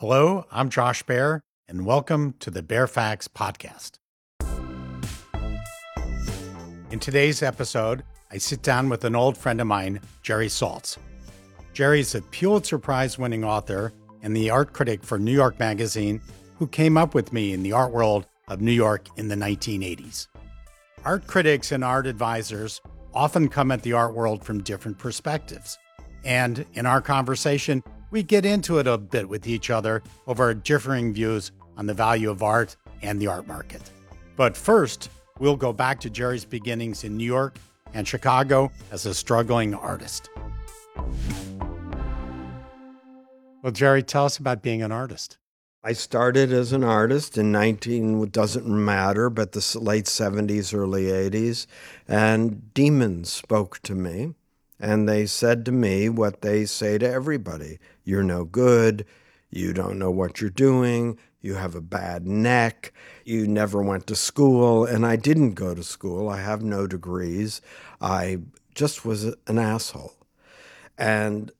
Hello, I'm Josh Baer, and welcome to the Baer Faxt Podcast. In today's episode, I sit down with an old friend of mine, Jerry Saltz. Jerry's a Pulitzer Prize winning author and the art critic for New York Magazine who came up with me in the art world of New York in the 1980s. Art critics and art advisors often come at the art world from different perspectives. And in our conversation, we get into it a bit with each other over our differing views on the value of art and the art market. But first, we'll go back to Jerry's beginnings in New York and Chicago as a struggling artist. Well, Jerry, tell us about being an artist. I started as an artist in 19, doesn't matter, but the late 70s, early 80s, and demons spoke to me. And they said to me what they say to everybody You're no good. You don't know what you're doing. You have a bad neck. You never went to school. And I didn't go to school. I have no degrees. I just was an asshole. And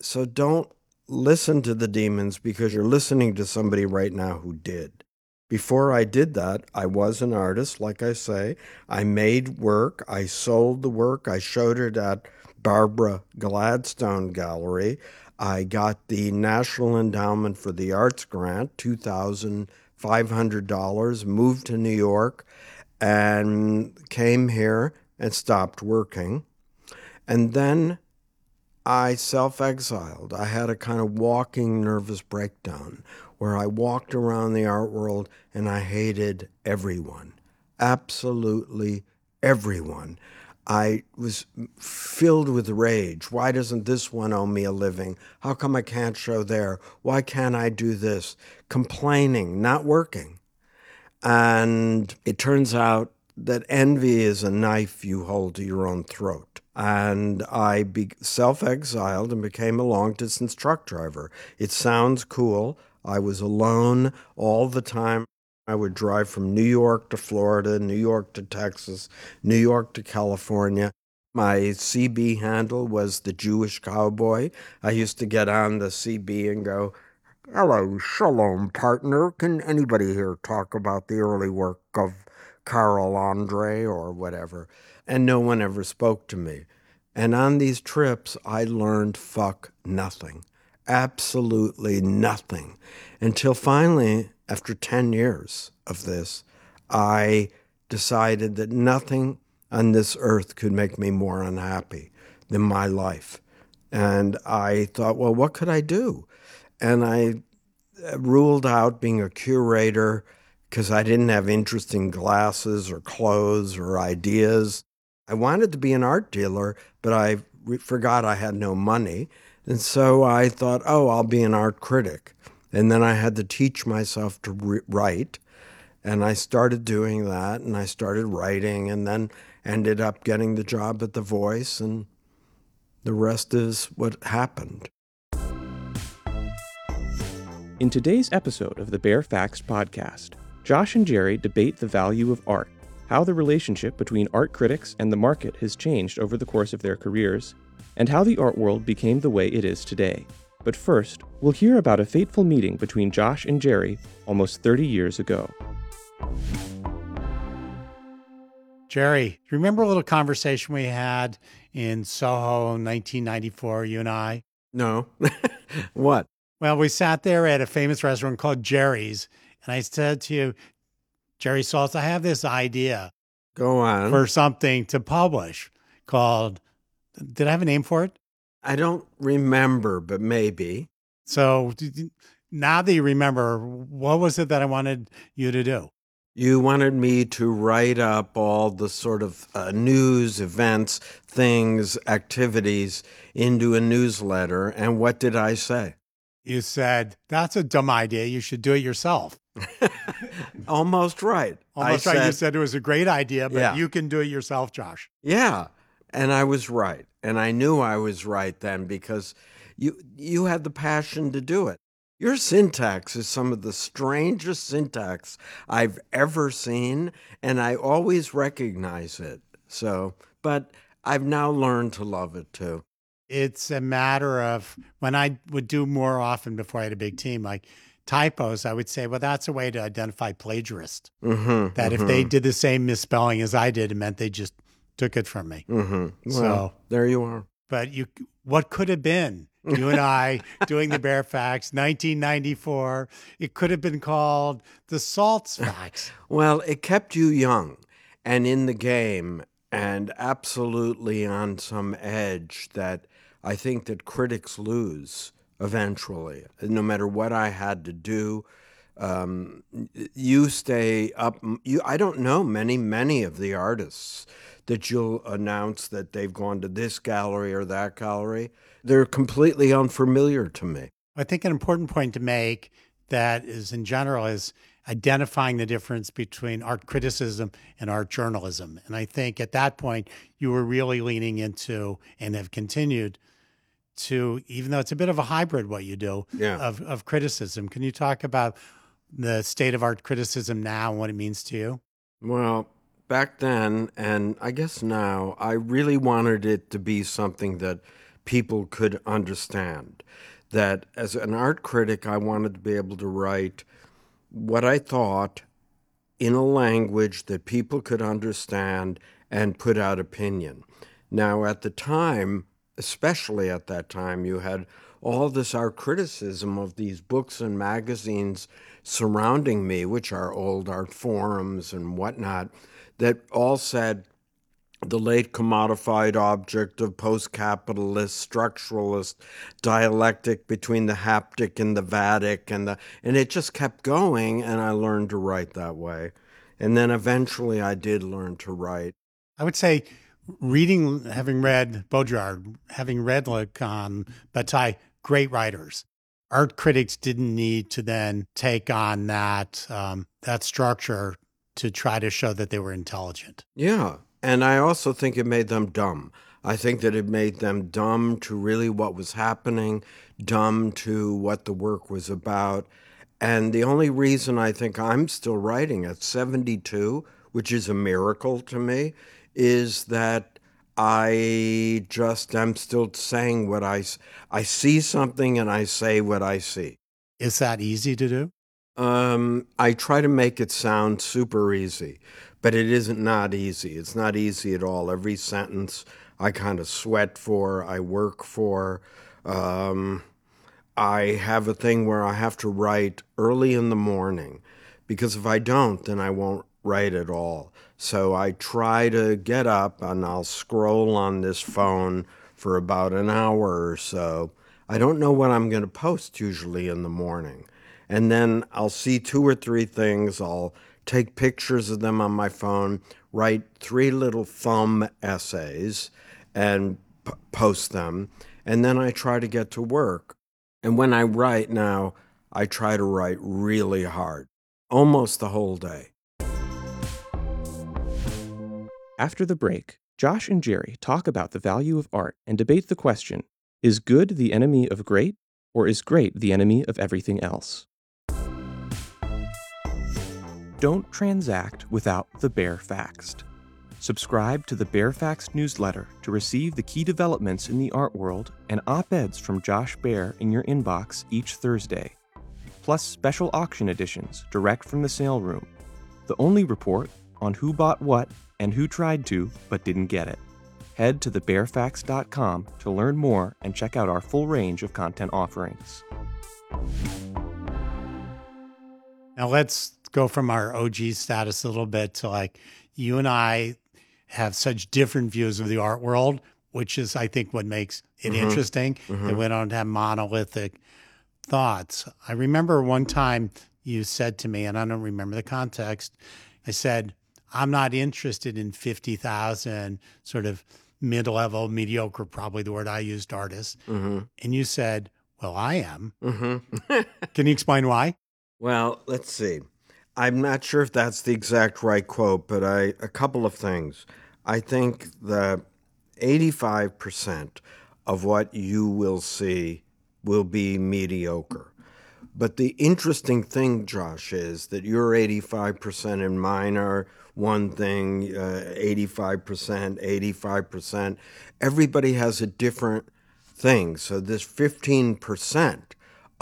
so don't listen to the demons because you're listening to somebody right now who did. Before I did that, I was an artist, like I say. I made work, I sold the work, I showed it at Barbara Gladstone Gallery. I got the National Endowment for the Arts grant, $2,500, moved to New York, and came here and stopped working. And then I self exiled. I had a kind of walking nervous breakdown where I walked around the art world and I hated everyone. Absolutely everyone. I was filled with rage. Why doesn't this one owe me a living? How come I can't show there? Why can't I do this? Complaining, not working. And it turns out that envy is a knife you hold to your own throat and I be- self exiled and became a long distance truck driver. It sounds cool. I was alone all the time. I would drive from New York to Florida, New York to Texas, New York to California. My CB handle was the Jewish cowboy. I used to get on the CB and go, Hello, shalom, partner. Can anybody here talk about the early work of Carl Andre or whatever? and no one ever spoke to me. And on these trips, I learned fuck nothing, absolutely nothing, until finally, after 10 years of this, I decided that nothing on this earth could make me more unhappy than my life. And I thought, well, what could I do? And I uh, ruled out being a curator because I didn't have interesting glasses or clothes or ideas. I wanted to be an art dealer, but I forgot I had no money. And so I thought, oh, I'll be an art critic. And then I had to teach myself to re- write. And I started doing that and I started writing and then ended up getting the job at The Voice. And the rest is what happened. In today's episode of the Baer Faxt podcast, Josh and Jerry debate the value of art how the relationship between art critics and the market has changed over the course of their careers, and how the art world became the way it is today. But first, we'll hear about a fateful meeting between Josh and Jerry almost 30 years ago. Jerry, remember a little conversation we had in Soho 1994, you and I? No. what? Well, we sat there at a famous restaurant called Jerry's, and I said to you, Jerry Saltz, I have this idea. Go on. For something to publish called, did I have a name for it? I don't remember, but maybe. So now that you remember, what was it that I wanted you to do? You wanted me to write up all the sort of uh, news, events, things, activities into a newsletter. And what did I say? You said, that's a dumb idea. You should do it yourself. Almost right. Almost I right. Said, you said it was a great idea, but yeah. you can do it yourself, Josh. Yeah. And I was right. And I knew I was right then because you you had the passion to do it. Your syntax is some of the strangest syntax I've ever seen, and I always recognize it. So, but I've now learned to love it too. It's a matter of when I would do more often before I had a big team, like typos, I would say, well, that's a way to identify plagiarist. Mm-hmm, That if they did the same misspelling as I did, it meant they just took it from me. Mm-hmm. Well, So- there you are. But you, what could have been? You and I doing the Baer Faxt, 1994. It could have been called the Saltz Facts. Well, it kept you young and in the game and absolutely on some edge that I think that critics lose eventually. No matter what I had to do, um, you stay up. You, I don't know many, many of the artists that you'll announce that they've gone to this gallery or that gallery. They're completely unfamiliar to me. I think an important point to make that is in general is identifying the difference between art criticism and art journalism. And I think at that point, you were really leaning into and have continued to, even though it's a bit of a hybrid what you do Yeah. of, of criticism. Can you talk about the state of art criticism now and what it means to you? Well, back then, and I guess now, I really wanted it to be something that people could understand. That as an art critic, I wanted to be able to write what I thought in a language that people could understand and put out opinion. Now, at the time, especially at that time, you had all this art criticism of these books and magazines surrounding me, which are old art forums and whatnot, that all said the late commodified object of post capitalist structuralist dialectic between the haptic and the vatic and the and it just kept going and I learned to write that way. And then eventually I did learn to write. I would say reading, having read Baudrillard, having read Lacan, Bataille, great writers. Art critics didn't need to then take on that um, that structure to try to show that they were intelligent. Yeah. And I also think it made them dumb. I think that it made them dumb to really what was happening, dumb to what the work was about. And the only reason I think I'm still writing at 72, which is a miracle to me, is that I just am still saying what I I see something and I say what I see. Is that easy to do? Um, I try to make it sound super easy, but it isn't not easy. It's not easy at all. Every sentence I kind of sweat for, I work for. Um, I have a thing where I have to write early in the morning because if I don't, then I won't write at all. So I try to get up and I'll scroll on this phone for about an hour or so. I don't know what I'm going to post usually in the morning. And then I'll see two or three things. I'll take pictures of them on my phone, write three little thumb essays, and p- post them. And then I try to get to work. And when I write now, I try to write really hard, almost the whole day. After the break, Josh and Jerry talk about the value of art and debate the question is good the enemy of great, or is great the enemy of everything else? Don't transact without the Baer Faxt. Subscribe to the Baer Faxt newsletter to receive the key developments in the art world and op eds from Josh Baer in your inbox each Thursday, plus special auction editions direct from the sale room. The only report on who bought what and who tried to but didn't get it. Head to thebearfax.com to learn more and check out our full range of content offerings. Now let's go from our OG status a little bit to like you and I have such different views of the art world, which is I think what makes it mm-hmm. interesting. Mm-hmm. That we don't have monolithic thoughts. I remember one time you said to me, and I don't remember the context. I said, "I'm not interested in fifty thousand sort of mid-level, mediocre, probably the word I used, artists." Mm-hmm. And you said, "Well, I am." Mm-hmm. Can you explain why? Well, let's see. I'm not sure if that's the exact right quote, but I a couple of things. I think that 85% of what you will see will be mediocre. But the interesting thing, Josh, is that your 85% and mine are one thing, uh, 85%, 85%. Everybody has a different thing. So this 15%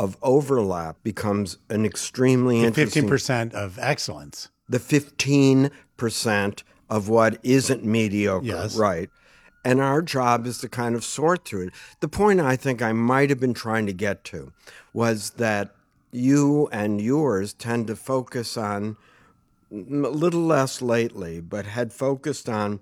of overlap becomes an extremely interesting. 15% of excellence. The 15% of what isn't mediocre, Yes. right? And our job is to kind of sort through it. The point I think I might have been trying to get to was that you and yours tend to focus on a little less lately, but had focused on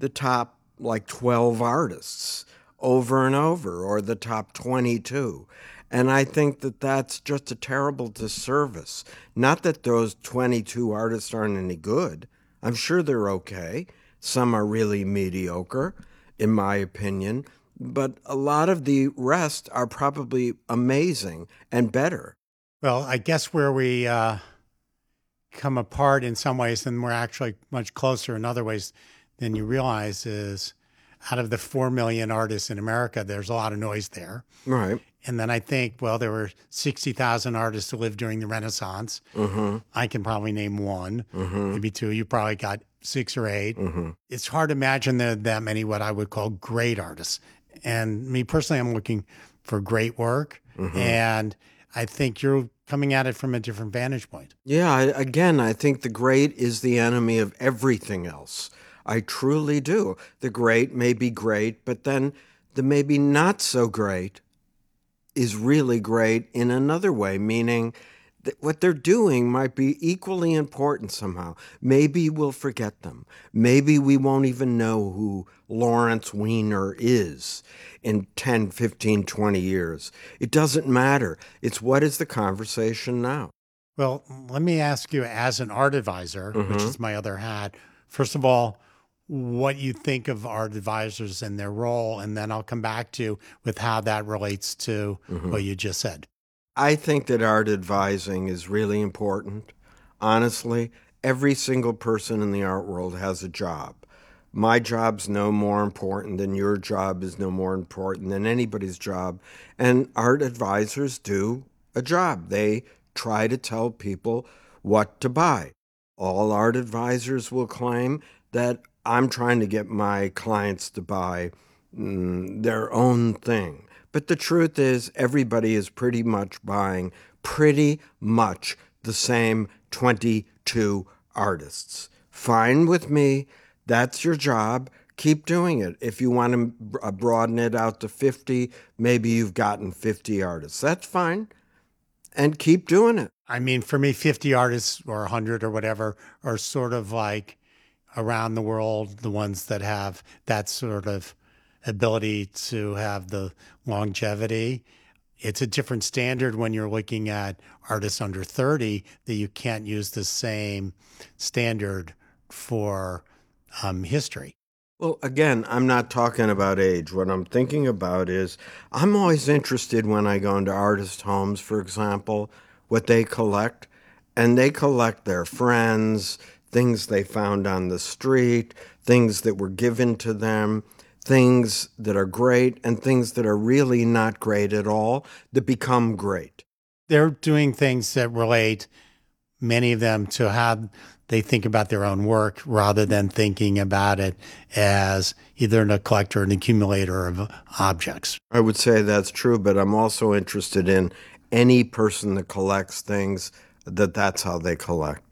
the top like 12 artists over and over, or the top 22. And I think that that's just a terrible disservice. Not that those 22 artists aren't any good. I'm sure they're okay. Some are really mediocre, in my opinion. But a lot of the rest are probably amazing and better. Well, I guess where we uh, come apart in some ways, and we're actually much closer in other ways than you realize, is out of the 4 million artists in America, there's a lot of noise there. Right. And then I think, well, there were 60,000 artists who lived during the Renaissance. Mm-hmm. I can probably name one, Mm-hmm. maybe two. You probably got six or 8 Mm-hmm. It's hard to imagine there are that many what I would call great artists. And me personally, I'm looking for great work. Mm-hmm. And I think you're coming at it from a different vantage point. Yeah, I, again, I think the great is the enemy of everything else. I truly do. The great may be great, but then the maybe not so great is really great in another way, meaning that what they're doing might be equally important somehow. Maybe we'll forget them. Maybe we won't even know who Lawrence Weiner is in 10, 15, 20 years. It doesn't matter. It's what is the conversation now? Well, let me ask you, as an art advisor, which mm-hmm. is my other hat, first of all, what you think of art advisors and their role, and then I'll come back to with how that relates to mm-hmm. what you just said. I think that art advising is really important. Honestly, every single person in the art world has a job. My job's no more important than your job is no more important than anybody's job. And art advisors do a job. They try to tell people what to buy. All art advisors will claim that I'm trying to get my clients to buy mm, their own thing. But the truth is, everybody is pretty much buying pretty much the same 22 artists. Fine with me. That's your job. Keep doing it. If you want to broaden it out to 50, maybe you've gotten 50 artists. That's fine. And keep doing it. I mean, for me, 50 artists or 100 or whatever are sort of like around the world, the ones that have that sort of ability to have the longevity. It's a different standard when you're looking at artists under 30 that you can't use the same standard for um, history. Well, again, I'm not talking about age. What I'm thinking about is I'm always interested when I go into artist homes, for example, what they collect. And they collect their friends, things they found on the street, things that were given to them, things that are great, and things that are really not great at all that become great. They're doing things that relate, many of them, to how they think about their own work rather than thinking about it as either a collector or an accumulator of objects. I would say that's true, but I'm also interested in any person that collects things that that's how they collect.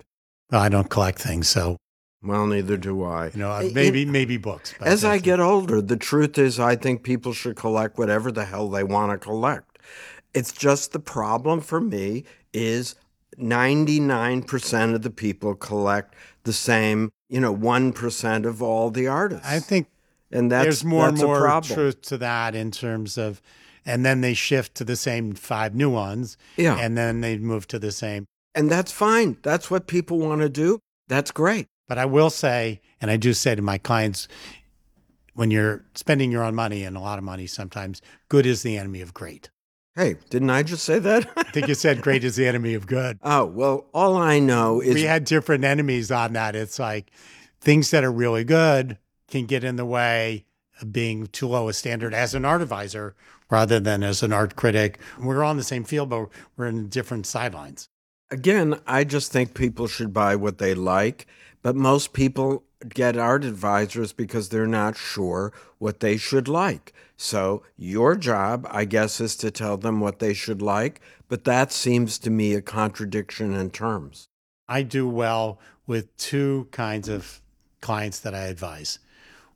Well, I don't collect things, so Well, neither do I. you know, uh, It- maybe maybe books. As I get older, the truth is, I think people should collect whatever the hell they want to collect. It's just the problem for me is 99% of the people collect the same, you know, 1% of all the artists. I think and that's, there's more that's and more truth to that in terms of, and then they shift to the same five new ones, Yeah. and then they move to the same. And that's fine. That's what people want to do. That's great. But I will say, and I do say to my clients, when you're spending your own money and a lot of money, sometimes good is the enemy of great. Hey, didn't I just say that? I think you said great is the enemy of good. oh, well, all I know is we had different enemies on that. It's like things that are really good can get in the way of being too low a standard as an art advisor rather than as an art critic. We're on the same field, but we're in different sidelines. Again, I just think people should buy what they like, but most people get art advisors because they're not sure what they should like. So, your job, I guess, is to tell them what they should like, but that seems to me a contradiction in terms. I do well with two kinds of clients that I advise.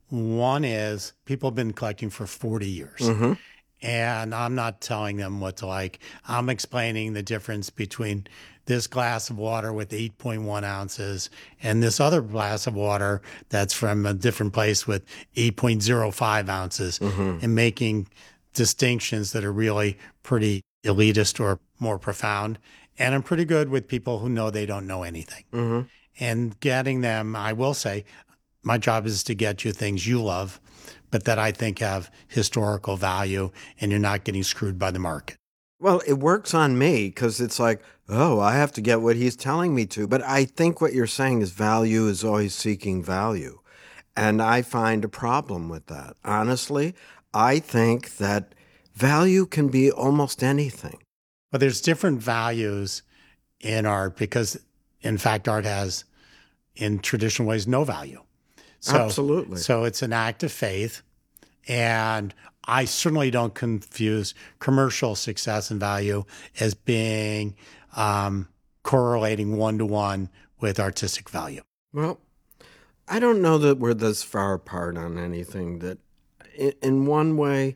One is people have been collecting for 40 years. Mm-hmm. And I'm not telling them what to like. I'm explaining the difference between this glass of water with 8.1 ounces and this other glass of water that's from a different place with 8.05 ounces Mm-hmm. and making distinctions that are really pretty elitist or more profound. And I'm pretty good with people who know they don't know anything. Mm-hmm. And getting them, I will say, my job is to get you things you love, but that I think have historical value and you're not getting screwed by the market. Well, it works on me because it's like, oh, I have to get what he's telling me to. But I think what you're saying is value is always seeking value. And I find a problem with that. Honestly, I think that value can be almost anything. But there's different values in art because, in fact, art has, in traditional ways, no value. So, Absolutely. So it's an act of faith. And I certainly don't confuse commercial success and value as being um, correlating one to one with artistic value. Well, I don't know that we're this far apart on anything. That, in, in one way,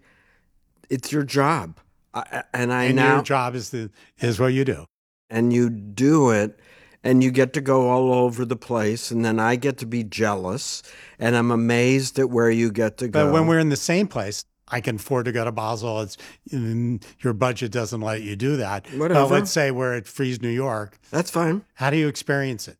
it's your job, I, and I And now your job is the is what you do. and you do it, and you get to go all over the place, and then I get to be jealous, and I'm amazed at where you get to go. But when we're in the same place, I can afford to go to Basel. It's mm, your budget doesn't let you do that. But Whatever. let's say we're at Frieze, New York. that's fine. How do you experience it?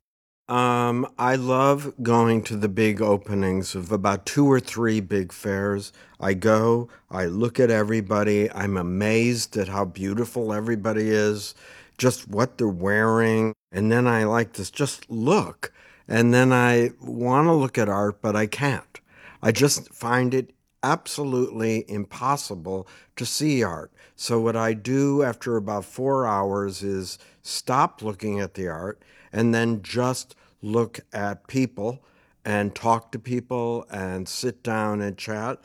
Um, I love going to the big openings of about two or three big fairs. I go, I look at everybody. I'm amazed at how beautiful everybody is, just what they're wearing. And then I like to just look. And then I want to look at art, but I can't. I just find it absolutely impossible to see art. So, what I do after about four hours is stop looking at the art and then just look at people and talk to people and sit down and chat.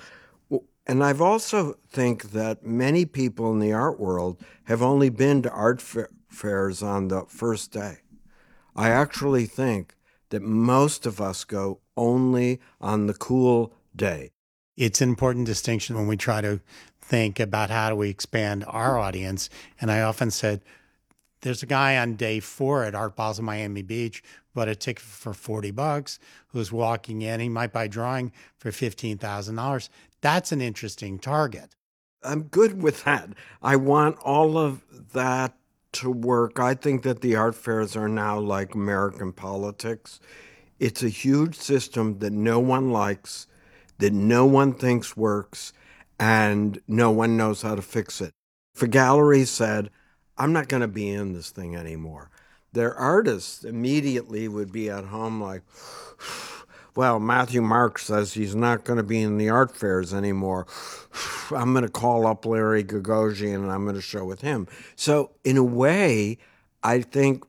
And I've also think that many people in the art world have only been to art fa- fairs on the first day. I actually think that most of us go only on the cool day. It's an important distinction when we try to think about how do we expand our audience. And I often said, there's a guy on day four at Art Basel Miami Beach, bought a ticket for 40 bucks, who's walking in. He might buy drawing for $15,000. That's an interesting target. I'm good with that. I want all of that to work. I think that the art fairs are now like American politics. It's a huge system that no one likes, that no one thinks works, and no one knows how to fix it. A gallery said, I'm not going to be in this thing anymore, their artists immediately would be at home like, well, Matthew Mark says he's not going to be in the art fairs anymore. I'm going to call up Larry Gagosian and I'm going to show with him. So, in a way, I think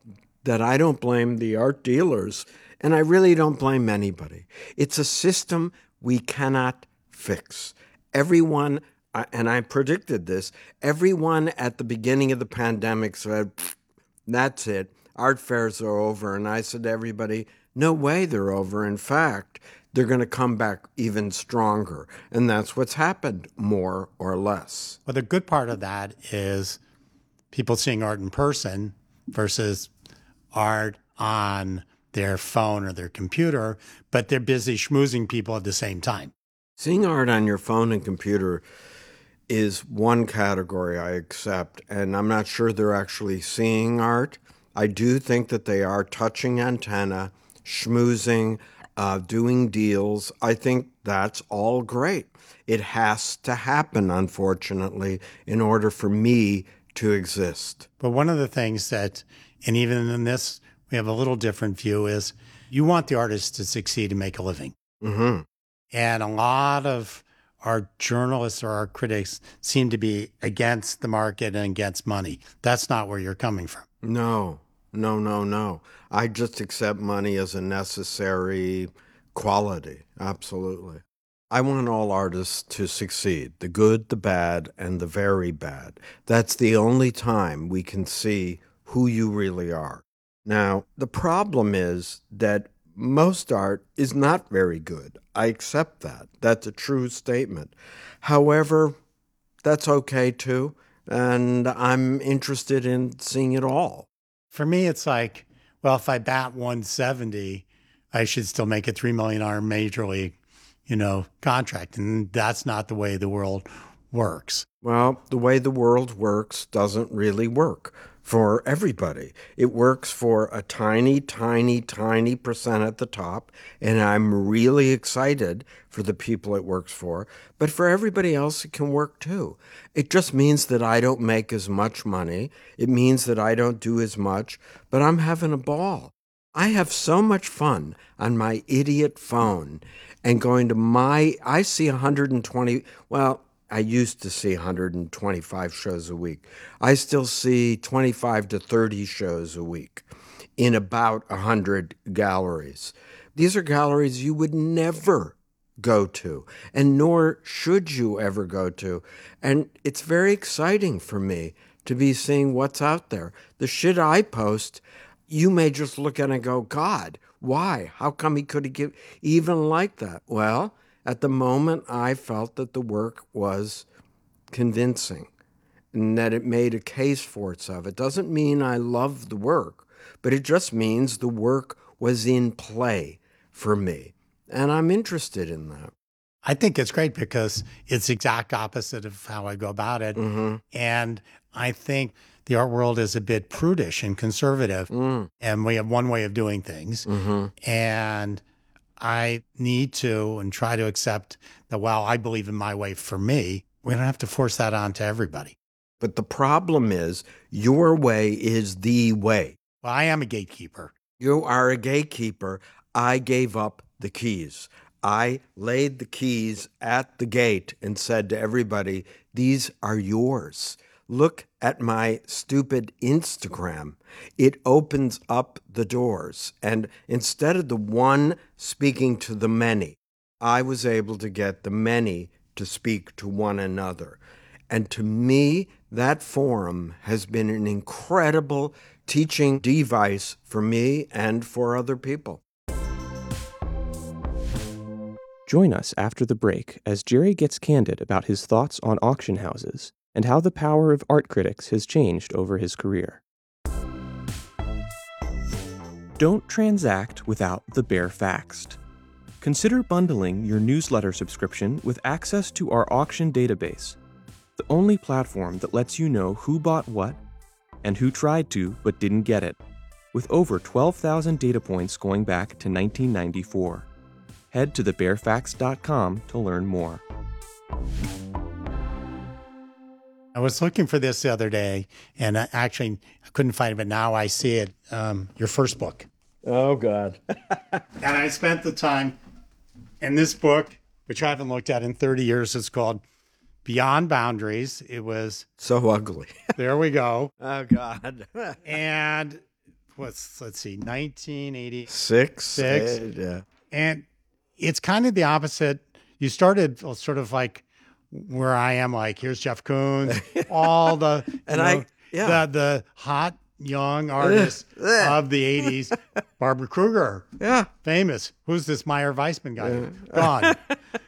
that I don't blame the art dealers and I really don't blame anybody. It's a system we cannot fix. Everyone, and I predicted this, everyone at the beginning of the pandemic said, that's it. Art fairs are over. And I said to everybody, no way they're over. In fact, they're going to come back even stronger. And that's what's happened, more or less. Well, the good part of that is people seeing art in person versus art on their phone or their computer, but they're busy schmoozing people at the same time. Seeing art on your phone and computer is one category I accept, and I'm not sure they're actually seeing art. I do think that they are touching antenna, schmoozing, uh, doing deals. I think that's all great. It has to happen, unfortunately, in order for me to exist. But one of the things that, and even in this, we have a little different view is you want the artist to succeed and make a living. hmm And a lot of our journalists or our critics seem to be against the market and against money. That's not where you're coming from. No, no, no, no. I just accept money as a necessary Quality, absolutely. I want all artists to succeed the good, the bad, and the very bad. That's the only time we can see who you really are. Now, the problem is that most art is not very good. I accept that. That's a true statement. However, that's okay too. And I'm interested in seeing it all. For me, it's like, well, if I bat 170, I should still make a $3 million major league, you know, contract. And that's not the way the world works. Well, the way the world works doesn't really work for everybody. It works for a tiny, tiny, tiny percent at the top, and I'm really excited for the people it works for. But for everybody else, it can work too. It just means that I don't make as much money. It means that I don't do as much, but I'm having a ball. I have so much fun on my idiot phone and going to my, I see 120, well, I used to see 125 shows a week. I still see 25 to 30 shows a week in about 100 galleries. These are galleries you would never go to, and nor should you ever go to. And it's very exciting for me to be seeing what's out there. The shit I post, you may just look at and go, God, why? How come he could have even like that? Well, at the moment, I felt that the work was convincing and that it made a case for itself. It doesn't mean I love the work, but it just means the work was in play for me. And I'm interested in that. I think it's great because it's exact opposite of how I go about it. Mm-hmm. And I think the art world is a bit prudish and conservative. Mm. And we have one way of doing things. Mm-hmm. And I need to and try to accept that while I believe in my way for me, we don't have to force that on to everybody. But the problem is, your way is the way. Well, I am a gatekeeper. You are a gatekeeper. I gave up the keys. I laid the keys at the gate and said to everybody, These are yours. Look at my stupid Instagram. It opens up the doors. And instead of the one speaking to the many, I was able to get the many to speak to one another. And to me, that forum has been an incredible teaching device for me and for other people. Join us after the break as Jerry gets candid about his thoughts on auction houses and how the power of art critics has changed over his career. Don't transact without the Baer Faxt. Consider bundling your newsletter subscription with access to our auction database, the only platform that lets you know who bought what and who tried to but didn't get it, with over 12,000 data points going back to 1994. Head to thebarefacts.com to learn more. I was looking for this the other day, and I actually I couldn't find it, but now I see it. Um, your first book, Oh, God. and I spent the time. in this book, which I haven't looked at in 30 years. It's called Beyond Boundaries. It was so ugly. there we go, Oh, God. and what's let's see, 1986. Six. Six. eh, yeah. and it's kind of the opposite. You started sort of like where I am, like here's Jeff Koons, all the And I- yeah. the the hot young artists of the 80s. Barbara Kruger, Yeah. famous. Who's this Meyer Vaisman guy? Gone.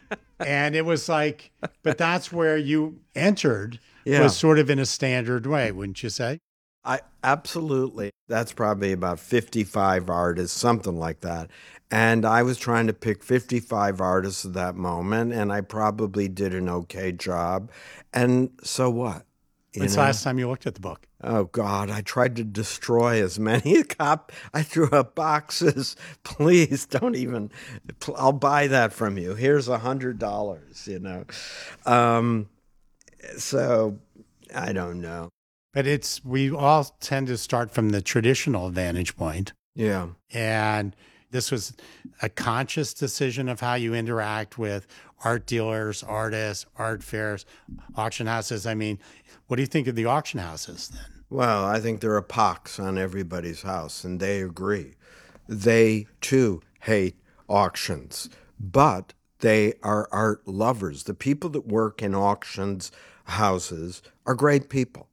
and it was like, but that's where you entered Yeah. was sort of in a standard way, wouldn't you say? I absolutely. That's probably about 55 artists, something like that. And I was trying to pick 55 artists at that moment, and I probably did an okay job. And so what? When's the last time you looked at the book? Oh God! I tried to destroy as many cop. I threw up boxes. Please don't even. I'll buy that from you. Here's a hundred dollars. You know. Um, so I don't know. But it's we all tend to start from the traditional vantage point. Yeah. And this was a conscious decision of how you interact with art dealers, artists, art fairs, auction houses. I mean, what do you think of the auction houses then? Well, I think there are pox on everybody's house, and they agree. They too hate auctions, but they are art lovers. The people that work in auctions houses are great people.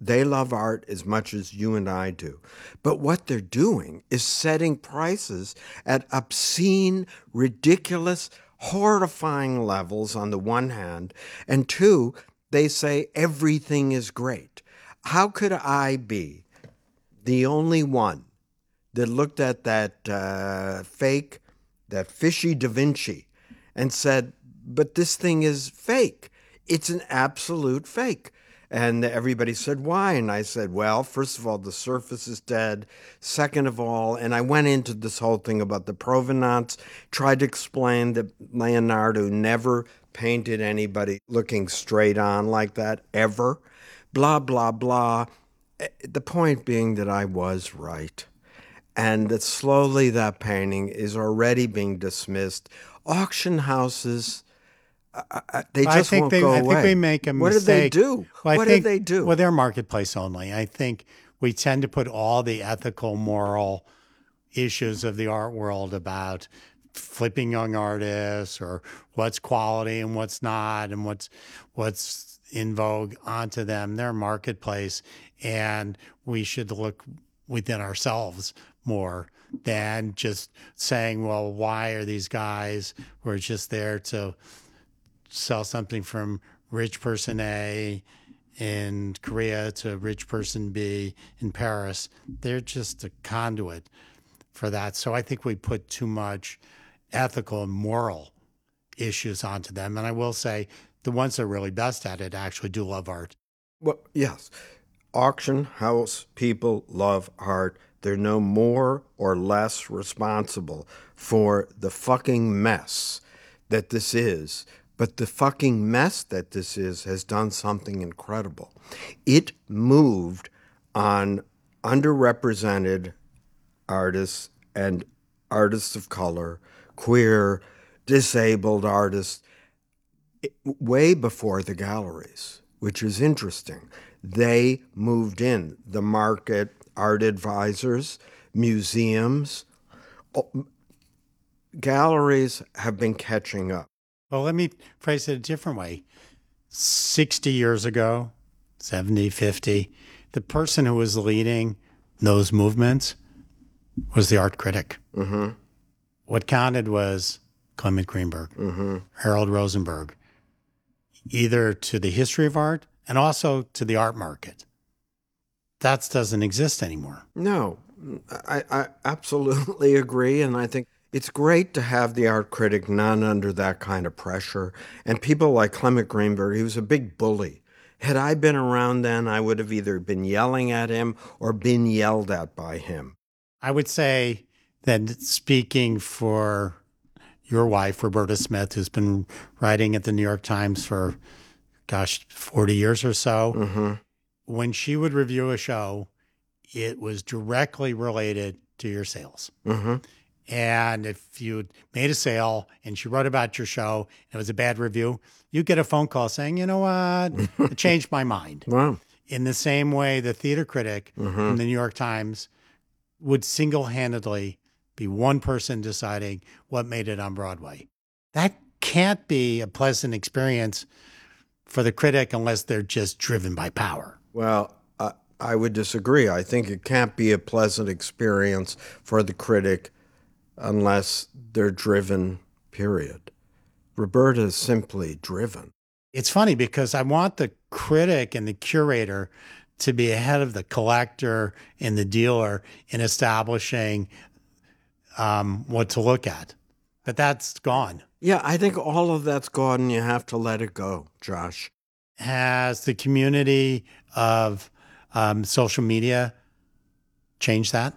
They love art as much as you and I do. But what they're doing is setting prices at obscene, ridiculous, horrifying levels on the one hand, and two, they say everything is great. How could I be the only one that looked at that uh, fake, that fishy Da Vinci, and said, but this thing is fake? It's an absolute fake. And everybody said, why? And I said, well, first of all, the surface is dead. Second of all, and I went into this whole thing about the provenance, tried to explain that Leonardo never painted anybody looking straight on like that, ever. Blah, blah, blah. Eh, the point being that I was right. And that slowly that painting is already being dismissed. Auction houses I, they just I think won't they, go I away. think we make a what mistake. do they do? Well, what think, do they do? Well, they're marketplace only. I think we tend to put all the ethical, moral issues of the art world about flipping young artists or what's quality and what's not and what's what's in vogue onto them. They're marketplace, and we should look within ourselves more than just saying, "Well, why are these guys who are just there to?" Sell something from rich person A in Korea to rich person B in Paris. They're just a conduit for that. So I think we put too much ethical and moral issues onto them. And I will say the ones that are really best at it actually do love art. Well, yes. Auction house people love art. They're no more or less responsible for the fucking mess that this is but the fucking mess that this is has done something incredible. It moved on underrepresented artists and artists of color, queer, disabled artists, way before the galleries, which is interesting. They moved in the market, art advisors, museums. Galleries have been catching up. Well, let me phrase it a different way. 60 years ago, 70, 50, the person who was leading those movements was the art critic. Mm-hmm. What counted was Clement Greenberg, mm-hmm. Harold Rosenberg, either to the history of art and also to the art market. That doesn't exist anymore. No, I, I absolutely agree. And I think it's great to have the art critic not under that kind of pressure. And people like Clement Greenberg, he was a big bully. Had I been around then, I would have either been yelling at him or been yelled at by him. I would say that speaking for your wife, Roberta Smith, who's been writing at the New York Times for, gosh, 40 years or so, mm-hmm. when she would review a show, it was directly related to your sales. Mm-hmm. And if you made a sale and she wrote about your show and it was a bad review, you get a phone call saying, you know what, it changed my mind. Wow. In the same way, the theater critic mm-hmm. in the New York Times would single handedly be one person deciding what made it on Broadway. That can't be a pleasant experience for the critic unless they're just driven by power. Well, I, I would disagree. I think it can't be a pleasant experience for the critic unless they're driven, period. Roberta is simply driven. It's funny because I want the critic and the curator to be ahead of the collector and the dealer in establishing um, what to look at. But that's gone. Yeah, I think all of that's gone and you have to let it go, Josh. Has the community of um, social media changed that?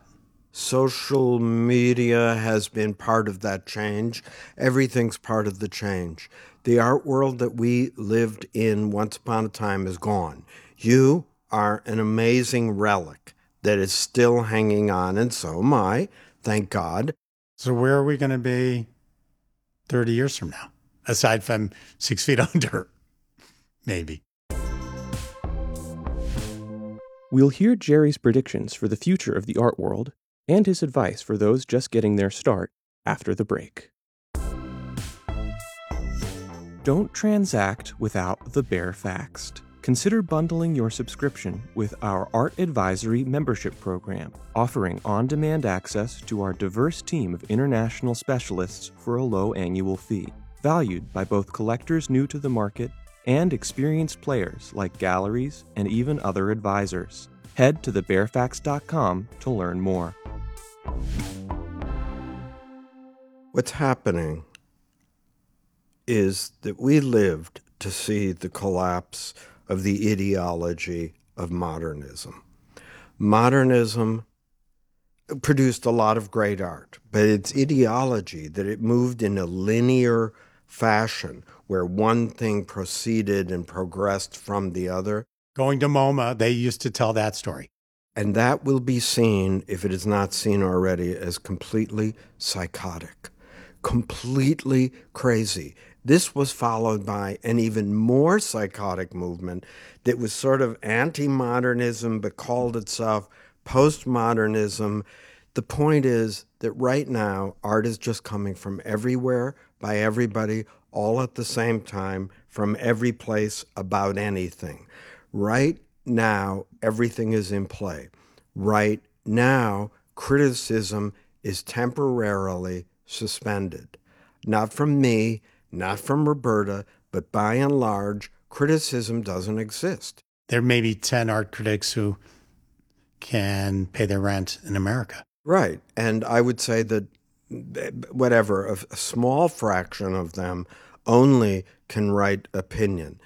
Social media has been part of that change. Everything's part of the change. The art world that we lived in once upon a time is gone. You are an amazing relic that is still hanging on, and so am I, thank God. So, where are we going to be 30 years from now, aside from six feet under? Maybe. We'll hear Jerry's predictions for the future of the art world and his advice for those just getting their start after the break. Don't transact without the Baer Faxt. Consider bundling your subscription with our Art Advisory membership program, offering on demand access to our diverse team of international specialists for a low annual fee, valued by both collectors new to the market and experienced players like galleries and even other advisors. Head to thebarefax.com to learn more. What's happening is that we lived to see the collapse of the ideology of modernism. Modernism produced a lot of great art, but its ideology that it moved in a linear fashion where one thing proceeded and progressed from the other. Going to MoMA, they used to tell that story. And that will be seen, if it is not seen already, as completely psychotic, completely crazy. This was followed by an even more psychotic movement that was sort of anti modernism but called itself postmodernism. The point is that right now, art is just coming from everywhere, by everybody, all at the same time, from every place about anything. Right now, everything is in play. Right now, criticism is temporarily suspended. Not from me, not from Roberta, but by and large, criticism doesn't exist. There may be 10 art critics who can pay their rent in America. Right. And I would say that eh, whatever, a, a small fraction of them only can write opinion.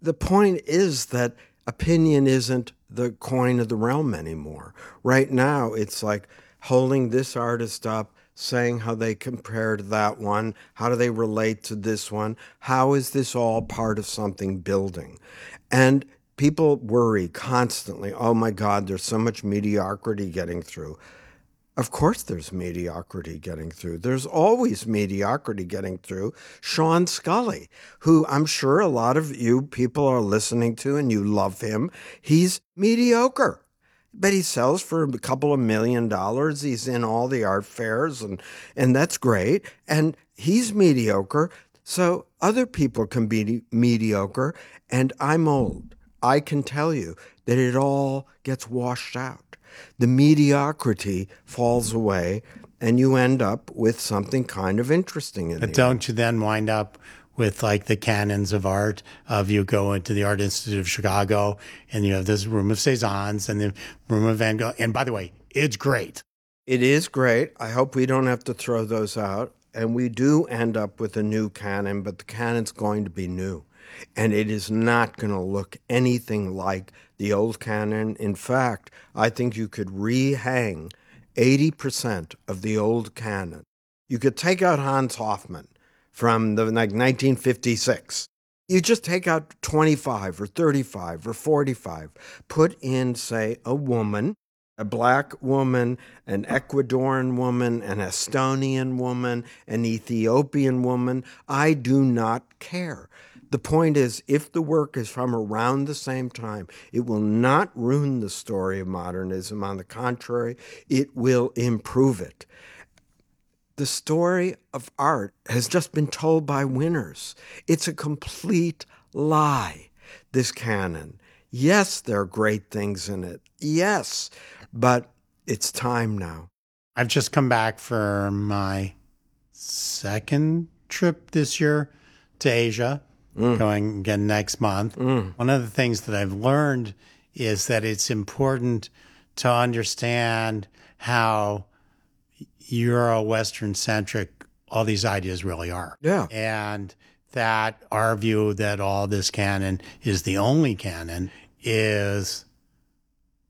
The point is that opinion isn't the coin of the realm anymore. Right now, it's like holding this artist up saying how they compare to that one. How do they relate to this one? How is this all part of something building? And people worry constantly oh my God, there's so much mediocrity getting through. Of course, there's mediocrity getting through. There's always mediocrity getting through. Sean Scully, who I'm sure a lot of you people are listening to and you love him, he's mediocre but he sells for a couple of million dollars. He's in all the art fairs, and and that's great. And he's mediocre, so other people can be mediocre. And I'm old. I can tell you that it all gets washed out. The mediocrity falls away, and you end up with something kind of interesting in But don't you then wind up with like the canons of art of you go into the Art Institute of Chicago and you have this room of Cezannes and the room of Van Gogh. And by the way, it's great. It is great. I hope we don't have to throw those out. And we do end up with a new canon, but the canon's going to be new. And it is not going to look anything like the old canon. In fact, I think you could rehang 80% of the old canon. You could take out Hans Hofmann from the like 1956. You just take out 25 or 35 or 45, put in, say, a woman, a black woman, an Ecuadorian woman, an Estonian woman, an Ethiopian woman. I do not care. The point is, if the work is from around the same time, it will not ruin the story of modernism. On the contrary, it will improve it the story of art has just been told by winners. It's a complete lie, this canon. Yes, there are great things in it. Yes, but it's time now. I've just come back for my second trip this year to Asia, mm. going again next month. Mm. One of the things that I've learned is that it's important to understand how Euro Western centric all these ideas really are. Yeah. And that our view that all this canon is the only canon is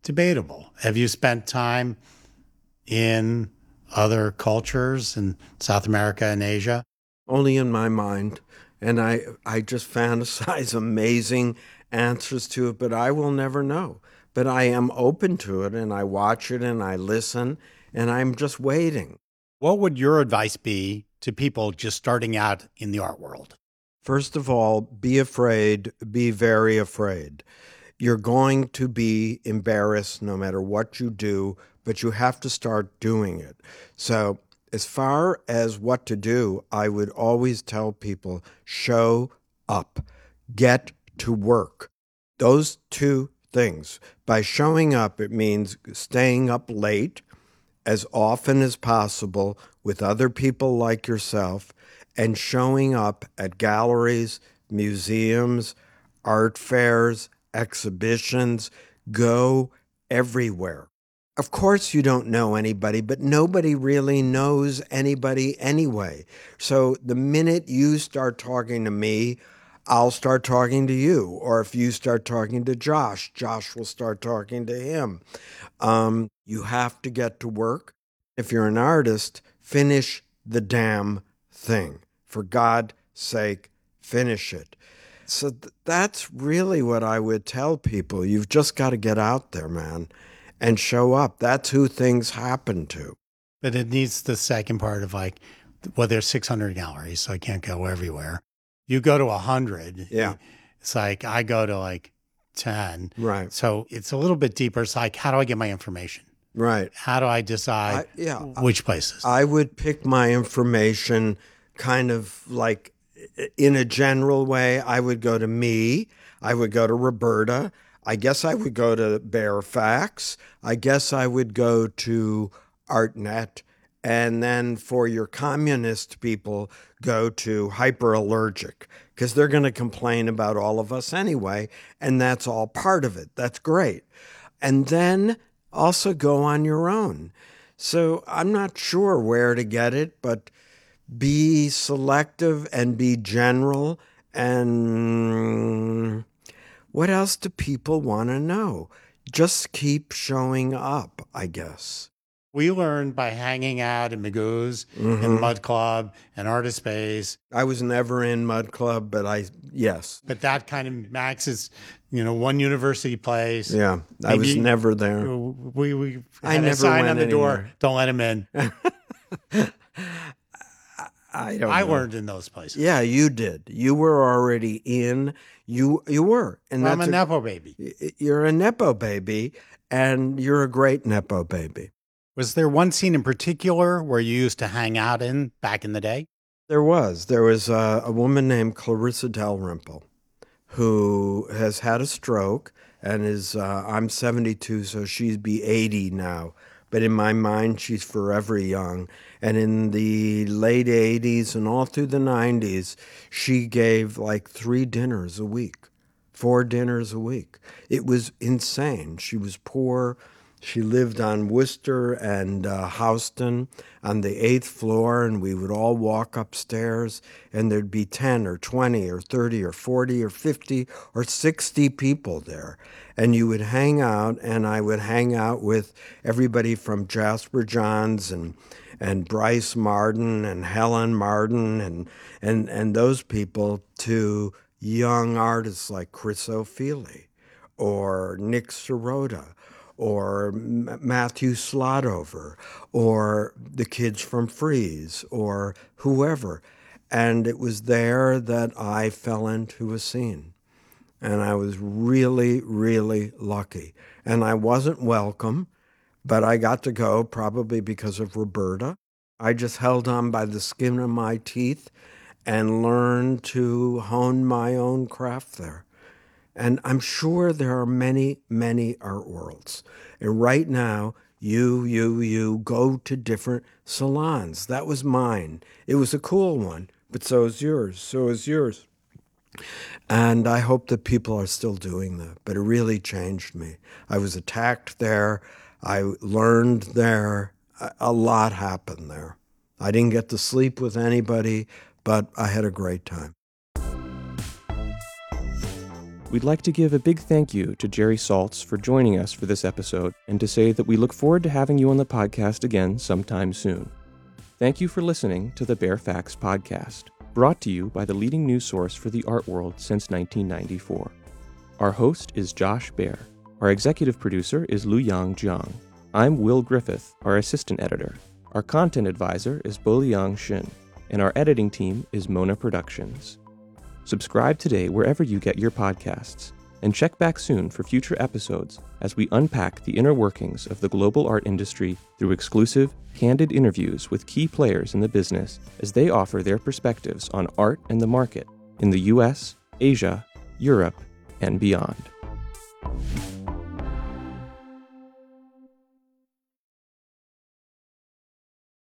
debatable. Have you spent time in other cultures in South America and Asia? Only in my mind. And I, I just fantasize amazing answers to it, but I will never know. But I am open to it and I watch it and I listen and I'm just waiting. What would your advice be to people just starting out in the art world? First of all, be afraid, be very afraid. You're going to be embarrassed no matter what you do, but you have to start doing it. So As far as what to do, I would always tell people show up, get to work. Those two things. By showing up, it means staying up late as often as possible with other people like yourself and showing up at galleries, museums, art fairs, exhibitions. Go everywhere. Of course, you don't know anybody, but nobody really knows anybody anyway. So the minute you start talking to me, I'll start talking to you. Or if you start talking to Josh, Josh will start talking to him. Um, you have to get to work. If you're an artist, finish the damn thing. For God's sake, finish it. So th- that's really what I would tell people. You've just got to get out there, man, and show up. That's who things happen to. But it needs the second part of like, well, there's 600 galleries, so I can't go everywhere. You go to 100. Yeah. It's like I go to like 10. Right, So it's a little bit deeper. It's like, how do I get my information? right. How do I I, decide yeah, which places? I would pick my information kind of like in a general way. I would go to me. I would go to Roberta. I guess I would go to Baer Faxt. I guess I would go to ArtNet. And then for your communist people, go to Hyperallergic because they're going to complain about all of us anyway. And that's all part of it. That's great. And then also go on your own. So I'm not sure where to get it, but be selective and be general. And what else do people want to know? Just keep showing up, I guess. we learned by hanging out in Magoo's Mm-hmm. and Mud Club and Artist Space. I was never in Mud Club, but I, yes. But that kind of maxes, you know, one university place. Yeah, I was never there. We, we I had a sign on the door, don't let him in. I don't I know. learned in those places. Yeah, you did. You were already in. You you were, and I'm a that's Nepo baby. you're a nepo baby, and you're a great nepo baby. Was there one scene in particular where you used to hang out in back in the day? There was there was a, a woman named Clarissa Dalrymple, who has had a stroke and is uh, I'm 72, so she'd be 80 now. But in my mind, she's forever young. And in the late 80s and all through the 90s, she gave like three dinners a week, four dinners a week. It was insane. She was poor. She lived on Wooster and uh, Houston on the eighth floor, and we would all walk upstairs, and there'd be 10 or 20 or 30 or 40 or 50 or 60 people there. And you would hang out, and I would hang out with everybody from Jasper Johns and and Brice Marden and Helen Marden and and and those people to young artists like Chris Ofili or Nick Serota or Matthew Slotover or the kids from Frieze or whoever. And it was there that I fell into a scene. And I was really, really lucky. And I wasn't welcome, but I got to go probably because of Roberta. I just held on by the skin of my teeth and learned to hone my own craft there. And I'm sure there are many, many art worlds. And right now, you, you, you go to different salons. That was mine. It was a cool one, but so is yours. So is yours. And I hope that people are still doing that. But it really changed me. I was attacked there. I learned there. A- A lot happened there. I didn't get to sleep with anybody, but I had a great time. We'd like to give a big thank you to Jerry Saltz for joining us for this episode and to say that we look forward to having you on the podcast again sometime soon. Thank you for listening to the Baer Faxt Podcast, brought to you by the leading news source for the art world since 1994. Our host is Josh Baer. Our executive producer is Lu Yang Jiang. I'm Will Griffith, our assistant editor. Our content advisor is Bo Liang Shin, and our editing team is Mona Productions. Subscribe today wherever you get your podcasts. and check back soon for future episodes as we unpack the inner workings of the global art industry through exclusive, candid interviews with key players in the business as they offer their perspectives on art and the market in the US, Asia, Europe, and beyond.